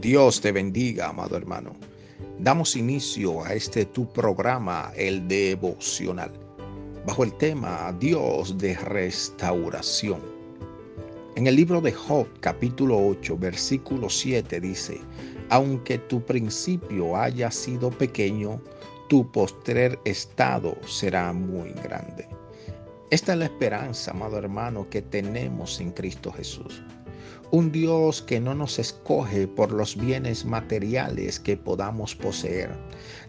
Dios te bendiga, amado hermano. Damos inicio a este tu programa, el devocional, bajo el tema Dios de restauración. En el libro de Job, capítulo 8, versículo 7 dice, aunque tu principio haya sido pequeño, tu postrer estado será muy grande. Esta es la esperanza, amado hermano, que tenemos en Cristo Jesús. Un Dios que no nos escoge por los bienes materiales que podamos poseer,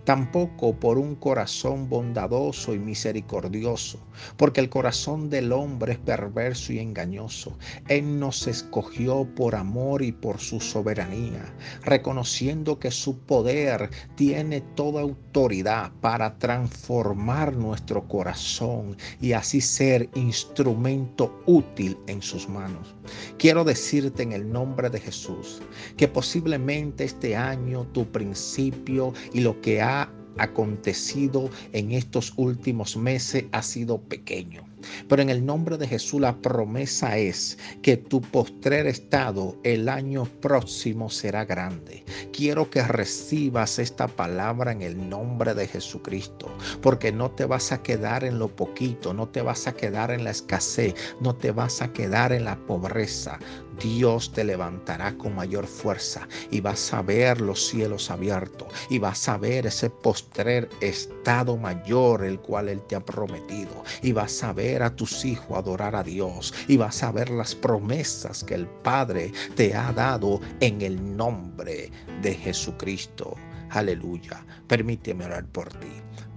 tampoco por un corazón bondadoso y misericordioso, porque el corazón del hombre es perverso y engañoso. Él nos escogió por amor y por su soberanía, reconociendo que su poder tiene toda autoridad para transformar nuestro corazón y así ser instrumento útil en sus manos. Quiero en el nombre de Jesús que posiblemente este año tu principio y lo que ha acontecido en estos últimos meses ha sido pequeño. Pero en el nombre de Jesús la promesa es que tu postrer estado el año próximo será grande. Quiero que recibas esta palabra en el nombre de Jesucristo, porque no te vas a quedar en lo poquito, no te vas a quedar en la escasez, no te vas a quedar en la pobreza. Dios te levantará con mayor fuerza y vas a ver los cielos abiertos y vas a ver ese postrer estado mayor el cual Él te ha prometido y vas a ver a tus hijos adorar a Dios y vas a ver las promesas que el Padre te ha dado en el nombre de Jesucristo. Aleluya. Permíteme orar por ti.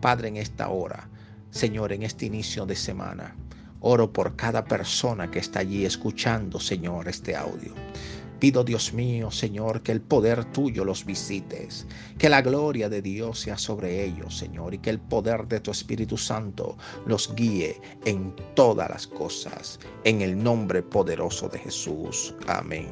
Padre, en esta hora, Señor, en este inicio de semana, oro por cada persona que está allí escuchando, Señor, este audio. Pido, Dios mío, Señor, que el poder tuyo los visites, que la gloria de Dios sea sobre ellos, Señor, y que el poder de tu Espíritu Santo los guíe en todas las cosas, en el nombre poderoso de Jesús. Amén.